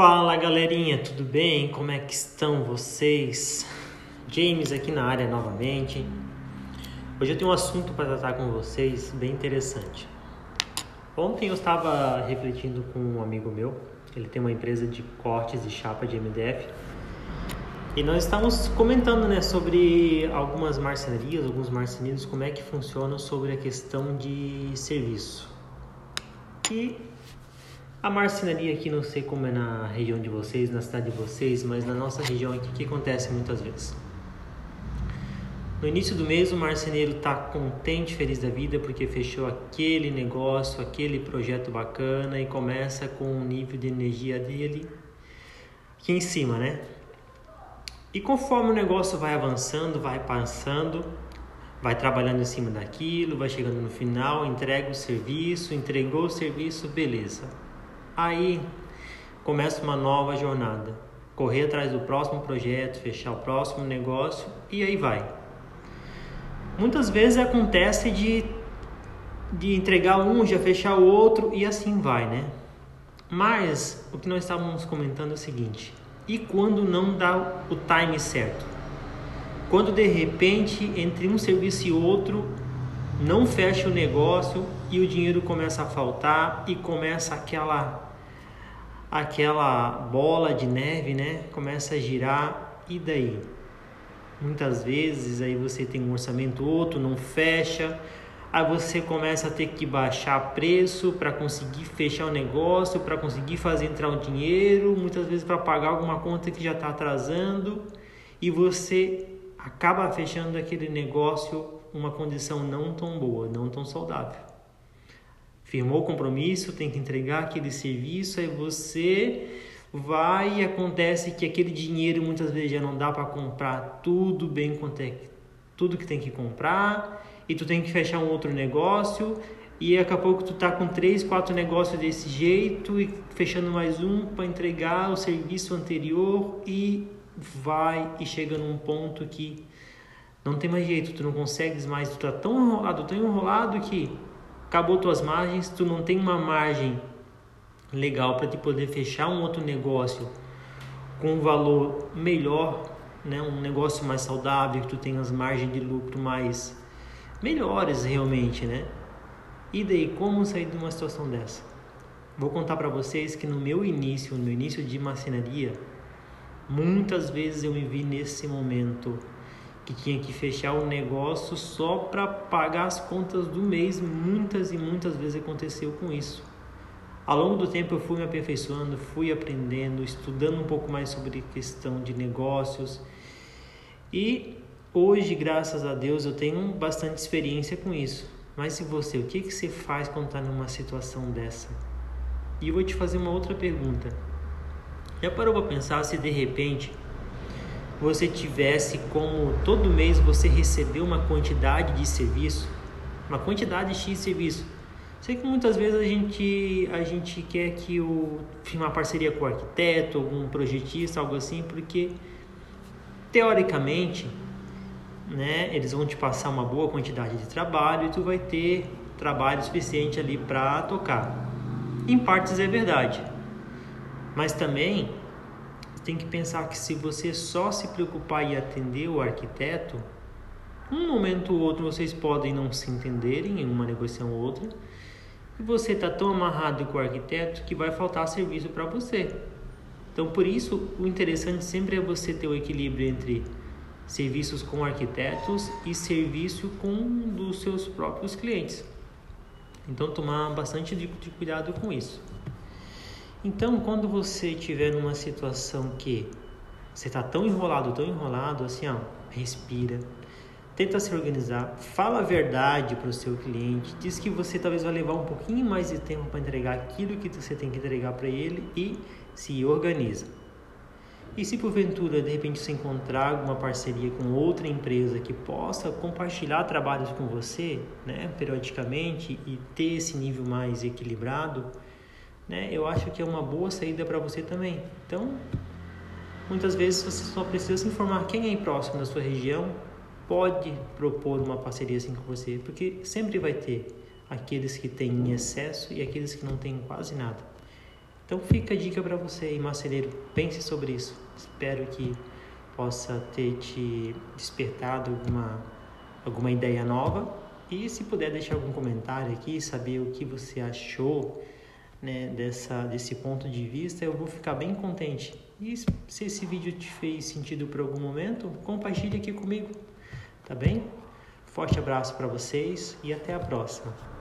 Fala galerinha, tudo bem? Como é que estão vocês? James aqui na área novamente. Hoje eu tenho um assunto para tratar com vocês bem interessante. Ontem eu estava refletindo com um amigo meu, ele tem uma empresa de cortes e chapa de MDF, e nós estávamos comentando né, sobre algumas marcenarias, alguns marceneiros, como é que funcionam sobre a questão de serviço. E a marcenaria aqui, não sei como é na região de vocês, na cidade de vocês, mas na nossa região aqui, o que acontece muitas vezes? No início do mês, o marceneiro está contente, feliz da vida, porque fechou aquele negócio, aquele projeto bacana e começa com o nível de energia dele aqui em cima, né? E conforme o negócio vai avançando, vai passando, vai trabalhando em cima daquilo, vai chegando no final, entrega o serviço, entregou o serviço, beleza Aí começa uma nova jornada. Correr atrás do próximo projeto, fechar o próximo negócio e aí vai. Muitas vezes acontece de, de entregar um, já fechar o outro e assim vai, né? Mas o que nós estávamos comentando é o seguinte: e quando não dá o time certo? Quando de repente entre um serviço e outro não fecha o negócio e o dinheiro começa a faltar e começa aquela aquela bola de neve, né, começa a girar e daí? Muitas vezes aí você tem um orçamento outro, não fecha, aí você começa a ter que baixar preço para conseguir fechar o negócio, para conseguir fazer entrar o dinheiro, muitas vezes para pagar alguma conta que já está atrasando e você acaba fechando aquele negócio uma condição não tão boa, não tão saudável firmou o compromisso, tem que entregar aquele serviço, aí você vai e acontece que aquele dinheiro muitas vezes já não dá para comprar tudo bem quanto é tudo que tem que comprar e tu tem que fechar um outro negócio e daqui a pouco tu tá com três, quatro negócios desse jeito e fechando mais um para entregar o serviço anterior e vai e chega num ponto que não tem mais jeito, tu não consegues mais, tu tá tão enrolado, tão enrolado que acabou tuas margens, tu não tem uma margem legal para te poder fechar um outro negócio com um valor melhor, né, um negócio mais saudável, que tu tenha as margens de lucro mais melhores realmente, né? E daí como sair de uma situação dessa? Vou contar para vocês que no meu início, no meu início de marcenaria, muitas vezes eu me vi nesse momento que tinha que fechar o negócio só para pagar as contas do mês. Muitas e muitas vezes aconteceu com isso. Ao longo do tempo eu fui me aperfeiçoando, fui aprendendo, estudando um pouco mais sobre questão de negócios. E hoje, graças a Deus, eu tenho bastante experiência com isso. Mas e você, o que, que você faz quando está numa situação dessa? E eu vou te fazer uma outra pergunta. Já parou para pensar se de repente você tivesse como todo mês você receber uma quantidade de serviço, uma quantidade X de serviço. Sei que muitas vezes a gente, a gente quer que o uma parceria com o arquiteto, algum projetista, algo assim, porque teoricamente, né, eles vão te passar uma boa quantidade de trabalho e tu vai ter trabalho suficiente ali para tocar. Em partes é verdade. Mas também tem que pensar que se você só se preocupar em atender o arquiteto, um momento ou outro vocês podem não se entenderem em uma negociação ou outra, e você está tão amarrado com o arquiteto que vai faltar serviço para você. Então, por isso, o interessante sempre é você ter o equilíbrio entre serviços com arquitetos e serviço com dos seus próprios clientes. Então, tomar bastante de cuidado com isso. Então, quando você estiver numa situação que você está tão enrolado, tão enrolado, assim, ó, respira, tenta se organizar, fala a verdade para o seu cliente, diz que você talvez vai levar um pouquinho mais de tempo para entregar aquilo que você tem que entregar para ele e se organiza. E se porventura de repente você encontrar alguma parceria com outra empresa que possa compartilhar trabalhos com você, né, periodicamente e ter esse nível mais equilibrado, né, eu acho que é uma boa saída para você também. Então, muitas vezes você só precisa se informar quem é próximo da sua região pode propor uma parceria assim com você, porque sempre vai ter aqueles que têm em excesso e aqueles que não têm quase nada. Então fica a dica para você aí, pense sobre isso. Espero que possa ter te despertado alguma, alguma ideia nova. E se puder deixar algum comentário aqui, saber o que você achou né, dessa, desse ponto de vista, eu vou ficar bem contente. E se esse vídeo te fez sentido por algum momento, compartilhe aqui comigo, tá bem? Forte abraço para vocês e até a próxima.